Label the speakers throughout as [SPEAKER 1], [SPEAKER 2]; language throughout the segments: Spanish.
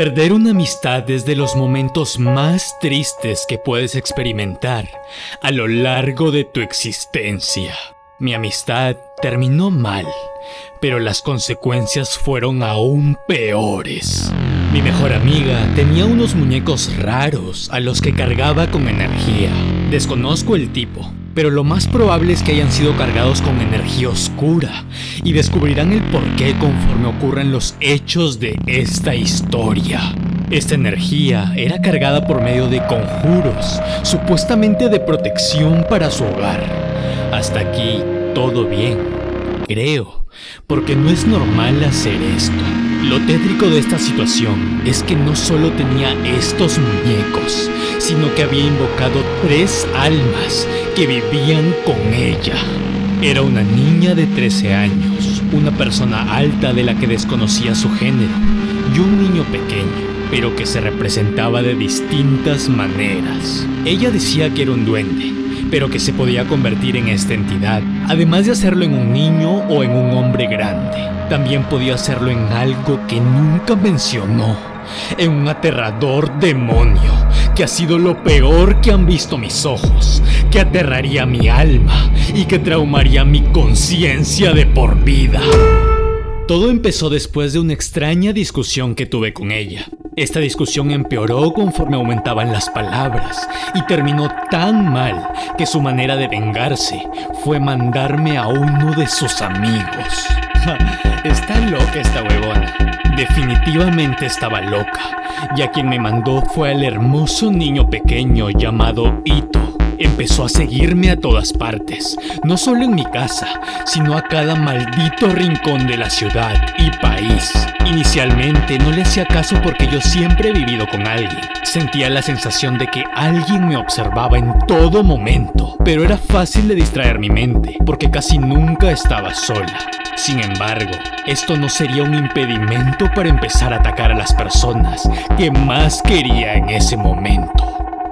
[SPEAKER 1] Perder una amistad es de los momentos más tristes que puedes experimentar a lo largo de tu existencia. Mi amistad terminó mal, pero las consecuencias fueron aún peores. Mi mejor amiga tenía unos muñecos raros a los que cargaba con energía. Desconozco el tipo, pero lo más probable es que hayan sido cargados con energía oscura y descubrirán el porqué conforme ocurran los hechos de esta historia. Esta energía era cargada por medio de conjuros, supuestamente de protección para su hogar. Hasta aquí todo bien, creo, porque no es normal hacer esto. Lo tétrico de esta situación es que no solo tenía estos muñecos, sino que había invocado tres almas que vivían con ella. Era una niña de 13 años, una persona alta de la que desconocía su género, y un niño pequeño, pero que se representaba de distintas maneras. Ella decía que era un duende, pero que se podía convertir en esta entidad, además de hacerlo en un niño o en un hombre grande. También podía hacerlo en algo que nunca mencionó, en un aterrador demonio, que ha sido lo peor que han visto mis ojos, que aterraría mi alma y que traumaría mi conciencia de por vida. Todo empezó después de una extraña discusión que tuve con ella. Esta discusión empeoró conforme aumentaban las palabras y terminó tan mal que su manera de vengarse fue mandarme a uno de sus amigos. Está loca esta huevona. Definitivamente estaba loca, y a quien me mandó fue al hermoso niño pequeño llamado Ito empezó a seguirme a todas partes, no solo en mi casa, sino a cada maldito rincón de la ciudad y país. Inicialmente no le hacía caso porque yo siempre he vivido con alguien. Sentía la sensación de que alguien me observaba en todo momento, pero era fácil de distraer mi mente porque casi nunca estaba sola. Sin embargo, esto no sería un impedimento para empezar a atacar a las personas que más quería en ese momento.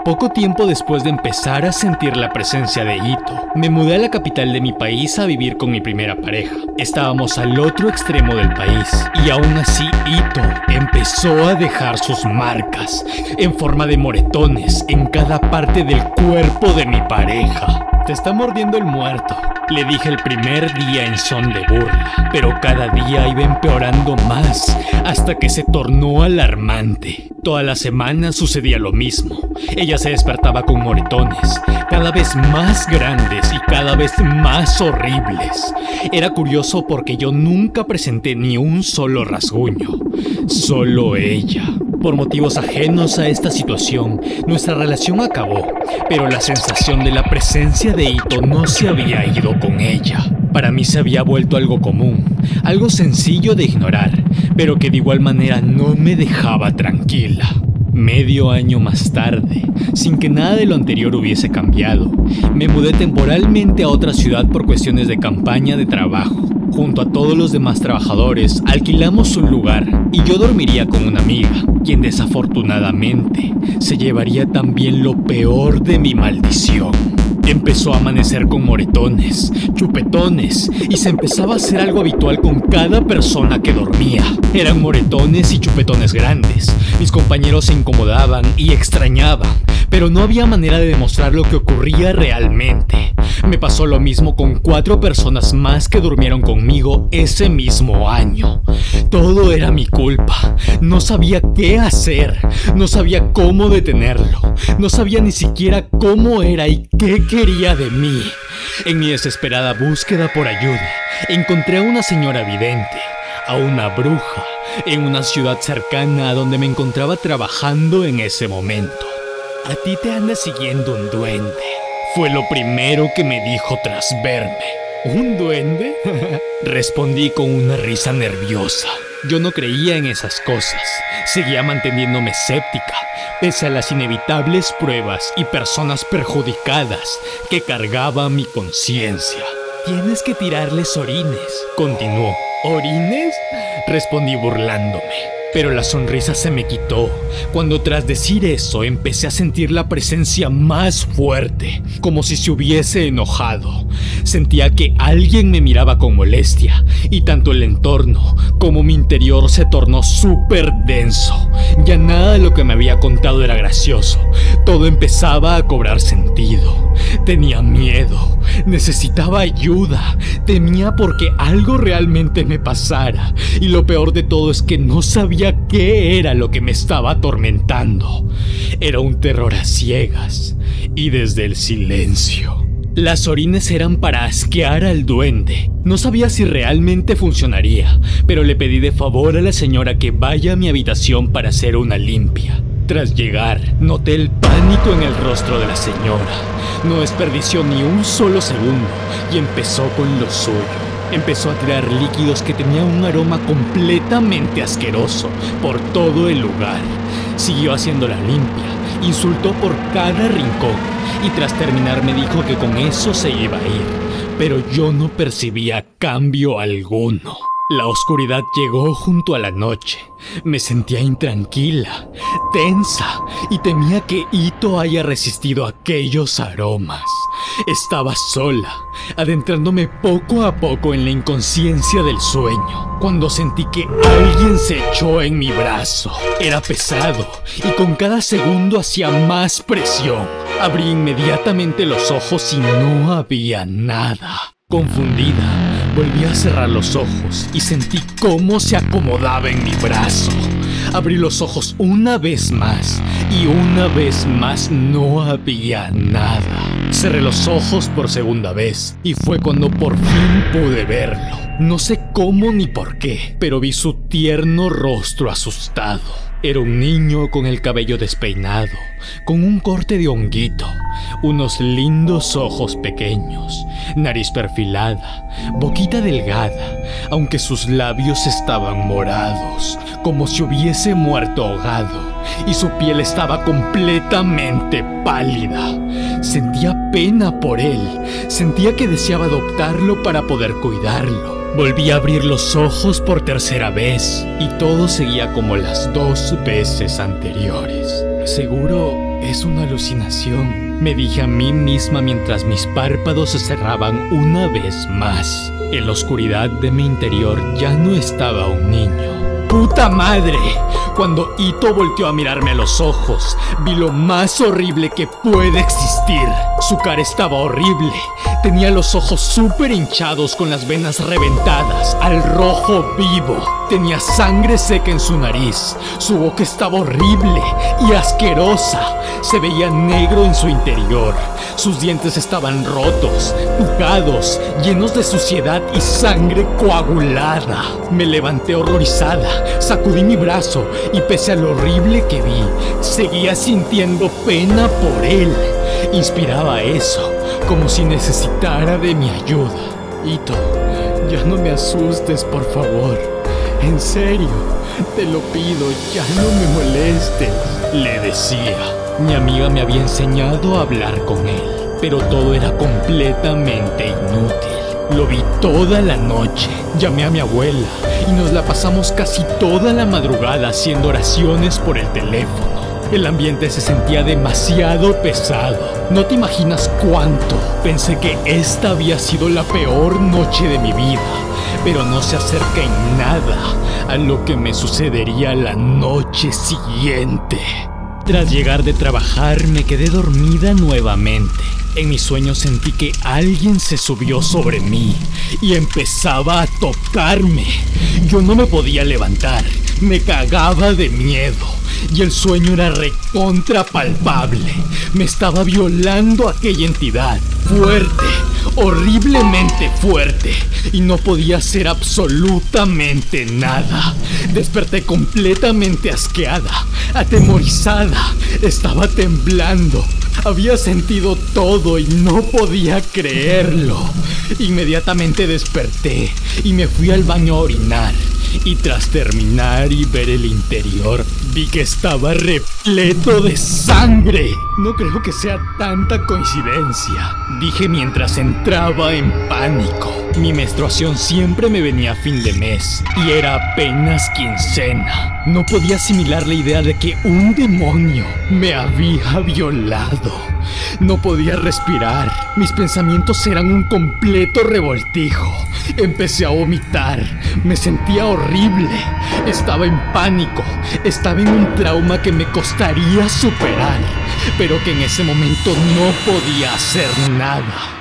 [SPEAKER 1] Poco tiempo después de empezar a sentir la presencia de Ito, me mudé a la capital de mi país a vivir con mi primera pareja. Estábamos al otro extremo del país y aún así Ito empezó a dejar sus marcas en forma de moretones en cada parte del cuerpo de mi pareja. Te está mordiendo el muerto, le dije el primer día en son de burla, pero cada día iba empeorando más hasta que se tornó alarmante. Toda la semana sucedía lo mismo. Ella se despertaba con moretones, cada vez más grandes y cada vez más horribles. Era curioso porque yo nunca presenté ni un solo rasguño, solo ella. Por motivos ajenos a esta situación, nuestra relación acabó, pero la sensación de la presencia de Ito no se había ido con ella. Para mí se había vuelto algo común, algo sencillo de ignorar, pero que de igual manera no me dejaba tranquila. Medio año más tarde, sin que nada de lo anterior hubiese cambiado, me mudé temporalmente a otra ciudad por cuestiones de campaña de trabajo. Junto a todos los demás trabajadores, alquilamos un lugar y yo dormiría con una amiga, quien desafortunadamente se llevaría también lo peor de mi maldición. Empezó a amanecer con moretones, chupetones y se empezaba a hacer algo habitual con cada persona que dormía. Eran moretones y chupetones grandes. Mis compañeros se incomodaban y extrañaban, pero no había manera de demostrar lo que ocurría realmente. Me pasó lo mismo con cuatro personas más que durmieron conmigo ese mismo año. Todo era mi culpa. No sabía qué hacer. No sabía cómo detenerlo. No sabía ni siquiera cómo era y qué quería de mí. En mi desesperada búsqueda por ayuda, encontré a una señora vidente, a una bruja, en una ciudad cercana a donde me encontraba trabajando en ese momento. A ti te anda siguiendo un duende. Fue lo primero que me dijo tras verme. ¿Un duende? Respondí con una risa nerviosa. Yo no creía en esas cosas. Seguía manteniéndome escéptica, pese a las inevitables pruebas y personas perjudicadas que cargaba mi conciencia. Tienes que tirarles orines, continuó. ¿Orines? Respondí burlándome. Pero la sonrisa se me quitó cuando tras decir eso empecé a sentir la presencia más fuerte, como si se hubiese enojado. Sentía que alguien me miraba con molestia y tanto el entorno como mi interior se tornó súper denso, Ya nada de lo que me había contado era gracioso. Todo empezaba a cobrar sentido. Tenía miedo, necesitaba ayuda, temía porque algo realmente me pasara. Y lo peor de todo es que no sabía qué era lo que me estaba atormentando. Era un terror a ciegas y desde el silencio. Las orines eran para asquear al duende. No sabía si realmente funcionaría, pero le pedí de favor a la señora que vaya a mi habitación para hacer una limpia. Tras llegar, noté el pánico en el rostro de la señora. No desperdició ni un solo segundo y empezó con lo suyo. Empezó a tirar líquidos que tenían un aroma completamente asqueroso por todo el lugar. Siguió haciendo la limpia, insultó por cada rincón y tras terminar me dijo que con eso se iba a ir, pero yo no percibía cambio alguno. La oscuridad llegó junto a la noche. Me sentía intranquila, tensa y temía que Ito haya resistido aquellos aromas. Estaba sola, adentrándome poco a poco en la inconsciencia del sueño, cuando sentí que alguien se echó en mi brazo. Era pesado y con cada segundo hacía más presión. Abrí inmediatamente los ojos y no había nada. Confundida, volví a cerrar los ojos y sentí cómo se acomodaba en mi brazo. Abrí los ojos una vez más y una vez más no había nada. Cerré los ojos por segunda vez y fue cuando por fin pude verlo. No sé cómo ni por qué, pero vi su tierno rostro asustado. Era un niño con el cabello despeinado, con un corte de honguito, unos lindos ojos pequeños, nariz perfilada, boquita delgada, aunque sus labios estaban morados, como si hubiese muerto ahogado, y su piel estaba completamente pálida. Sentía pena por él, sentía que deseaba adoptarlo para poder cuidarlo. Volví a abrir los ojos por tercera vez y todo seguía como las dos veces anteriores. Seguro es una alucinación, me dije a mí misma mientras mis párpados se cerraban una vez más. En la oscuridad de mi interior ya no estaba un niño. ¡Puta madre! Cuando Ito volteó a mirarme a los ojos, vi lo más horrible que puede existir. Su cara estaba horrible, Tenía los ojos súper hinchados con las venas reventadas, al rojo vivo. Tenía sangre seca en su nariz. Su boca estaba horrible y asquerosa. Se veía negro en su interior. Sus dientes estaban rotos, bucados, llenos de suciedad y sangre coagulada. Me levanté horrorizada, sacudí mi brazo y pese a lo horrible que vi, seguía sintiendo pena por él. Inspiraba eso como si necesitara de mi ayuda. Ito, ya no me asustes, por favor. En serio, te lo pido, ya no me molestes. Le decía, mi amiga me había enseñado a hablar con él, pero todo era completamente inútil. Lo vi toda la noche, llamé a mi abuela y nos la pasamos casi toda la madrugada haciendo oraciones por el teléfono. El ambiente se sentía demasiado pesado. No te imaginas cuánto. Pensé que esta había sido la peor noche de mi vida, pero no se acerca en nada a lo que me sucedería la noche siguiente. Tras llegar de trabajar me quedé dormida nuevamente. En mi sueño sentí que alguien se subió sobre mí y empezaba a tocarme. Yo no me podía levantar, me cagaba de miedo y el sueño era recontra palpable. Me estaba violando aquella entidad, fuerte, horriblemente fuerte, y no podía hacer absolutamente nada. Desperté completamente asqueada, atemorizada, estaba temblando. Había sentido todo y no podía creerlo. Inmediatamente desperté y me fui al baño a orinar y tras terminar y ver el interior, vi que estaba repleto de sangre. No creo que sea tanta coincidencia, dije mientras entraba en pánico. Mi menstruación siempre me venía a fin de mes y era apenas quincena. No podía asimilar la idea de que un demonio me había violado. No podía respirar. Mis pensamientos eran un completo revoltijo. Empecé a vomitar. Me sentía horrible. Estaba en pánico. Estaba en un trauma que me costaría superar. Pero que en ese momento no podía hacer nada.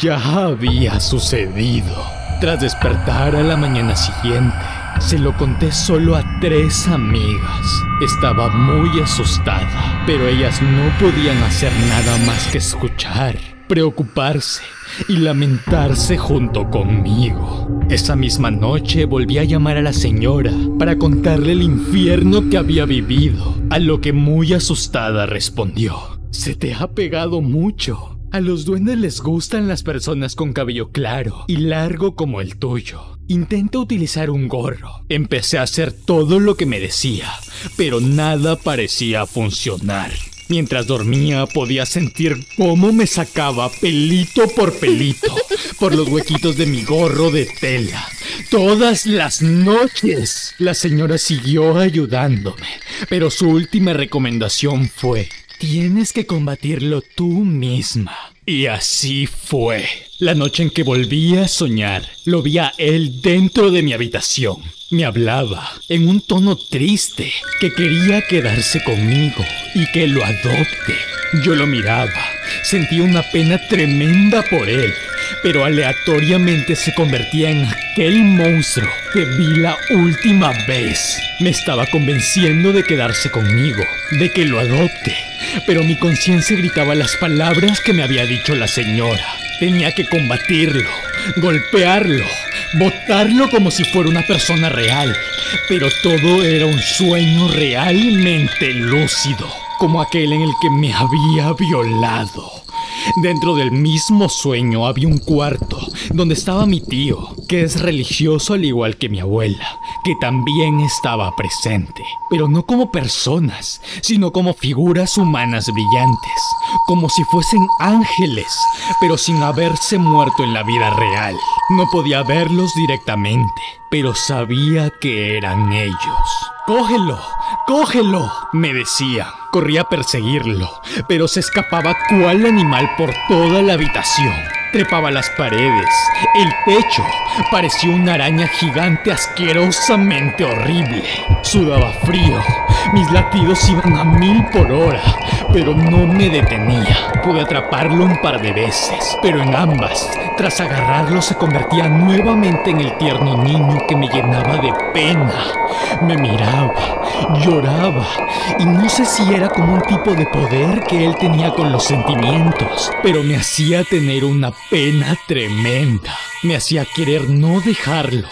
[SPEAKER 1] Ya había sucedido. Tras despertar a la mañana siguiente, se lo conté solo a tres amigas. Estaba muy asustada, pero ellas no podían hacer nada más que escuchar, preocuparse y lamentarse junto conmigo. Esa misma noche volví a llamar a la señora para contarle el infierno que había vivido, a lo que muy asustada respondió. Se te ha pegado mucho. A los duendes les gustan las personas con cabello claro y largo como el tuyo. Intenta utilizar un gorro. Empecé a hacer todo lo que me decía, pero nada parecía funcionar. Mientras dormía podía sentir cómo me sacaba pelito por pelito por los huequitos de mi gorro de tela. Todas las noches. La señora siguió ayudándome, pero su última recomendación fue Tienes que combatirlo tú misma. Y así fue. La noche en que volví a soñar, lo vi a él dentro de mi habitación. Me hablaba en un tono triste, que quería quedarse conmigo y que lo adopte. Yo lo miraba, sentía una pena tremenda por él, pero aleatoriamente se convertía en aquel monstruo que vi la última vez. Me estaba convenciendo de quedarse conmigo, de que lo adopte, pero mi conciencia gritaba las palabras que me había dicho la señora. Tenía que combatirlo, golpearlo, botarlo como si fuera una persona real, pero todo era un sueño realmente lúcido, como aquel en el que me había violado. Dentro del mismo sueño había un cuarto donde estaba mi tío, que es religioso al igual que mi abuela, que también estaba presente, pero no como personas, sino como figuras humanas brillantes, como si fuesen ángeles, pero sin haberse muerto en la vida real. No podía verlos directamente, pero sabía que eran ellos. ¡Cógelo! ¡Cógelo! me decía. Corría a perseguirlo, pero se escapaba cual animal por toda la habitación. Trepaba las paredes, el techo, parecía una araña gigante asquerosamente horrible. Sudaba frío, mis latidos iban a mil por hora, pero no me detenía. Pude atraparlo un par de veces, pero en ambas, tras agarrarlo, se convertía nuevamente en el tierno niño que me llenaba de pena. Me miraba, lloraba, y no sé si era como un tipo de poder que él tenía con los sentimientos, pero me hacía tener una pena tremenda. Me hacía querer no dejarlo,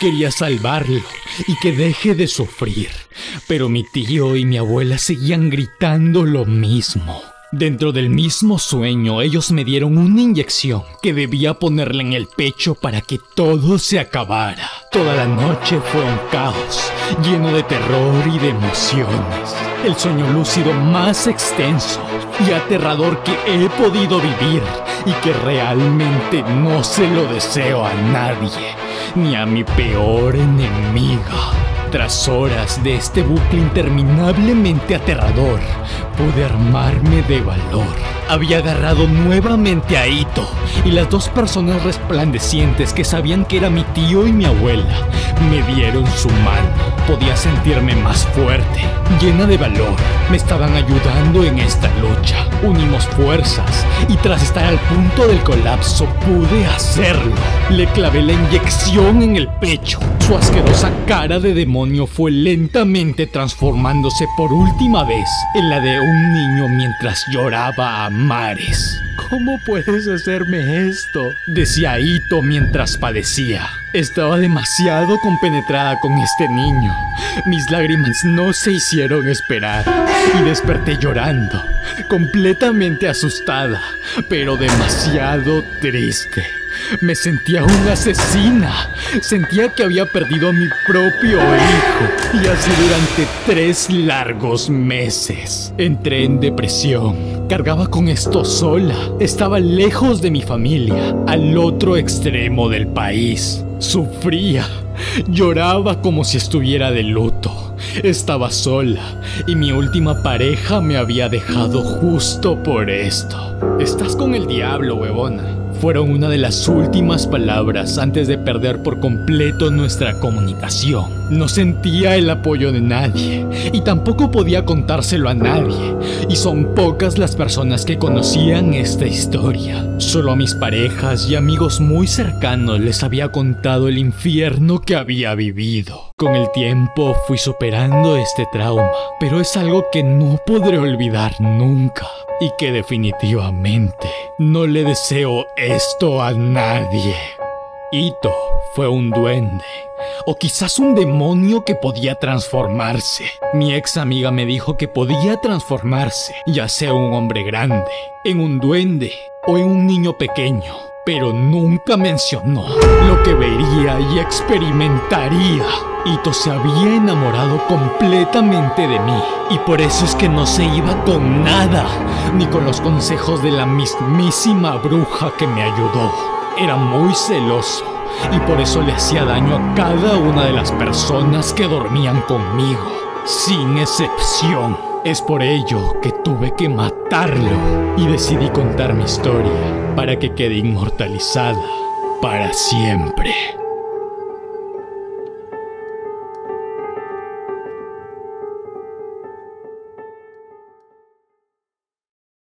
[SPEAKER 1] quería salvarlo y que deje de sufrir. Pero mi tío y mi abuela seguían gritando lo mismo. Dentro del mismo sueño, ellos me dieron una inyección que debía ponerle en el pecho para que todo se acabara. Toda la noche fue un caos, lleno de terror y de emociones. El sueño lúcido más extenso y aterrador que he podido vivir y que realmente no se lo deseo a nadie, ni a mi peor enemiga. Tras horas de este bucle interminablemente aterrador, pude armarme de valor. Había agarrado nuevamente a Ito y las dos personas resplandecientes que sabían que era mi tío y mi abuela me dieron su mano podía sentirme más fuerte, llena de valor. Me estaban ayudando en esta lucha. Unimos fuerzas y tras estar al punto del colapso pude hacerlo. Le clavé la inyección en el pecho. Su asquerosa cara de demonio fue lentamente transformándose por última vez en la de un niño mientras lloraba a mares. ¿Cómo puedes hacerme esto? Decía Ito mientras padecía. Estaba demasiado compenetrada con este niño. Mis lágrimas no se hicieron esperar y desperté llorando, completamente asustada, pero demasiado triste. Me sentía una asesina. Sentía que había perdido a mi propio hijo. Y así durante tres largos meses. Entré en depresión. Cargaba con esto sola. Estaba lejos de mi familia, al otro extremo del país. Sufría. Lloraba como si estuviera de luto. Estaba sola y mi última pareja me había dejado justo por esto. Estás con el diablo, huevona fueron una de las últimas palabras antes de perder por completo nuestra comunicación. No sentía el apoyo de nadie y tampoco podía contárselo a nadie. Y son pocas las personas que conocían esta historia. Solo a mis parejas y amigos muy cercanos les había contado el infierno que había vivido. Con el tiempo fui superando este trauma, pero es algo que no podré olvidar nunca y que definitivamente no le deseo esto a nadie. Ito fue un duende, o quizás un demonio que podía transformarse. Mi ex amiga me dijo que podía transformarse, ya sea un hombre grande, en un duende o en un niño pequeño, pero nunca mencionó lo que vería y experimentaría. Ito se había enamorado completamente de mí y por eso es que no se iba con nada, ni con los consejos de la mismísima bruja que me ayudó. Era muy celoso y por eso le hacía daño a cada una de las personas que dormían conmigo, sin excepción. Es por ello que tuve que matarlo y decidí contar mi historia para que quede inmortalizada para siempre.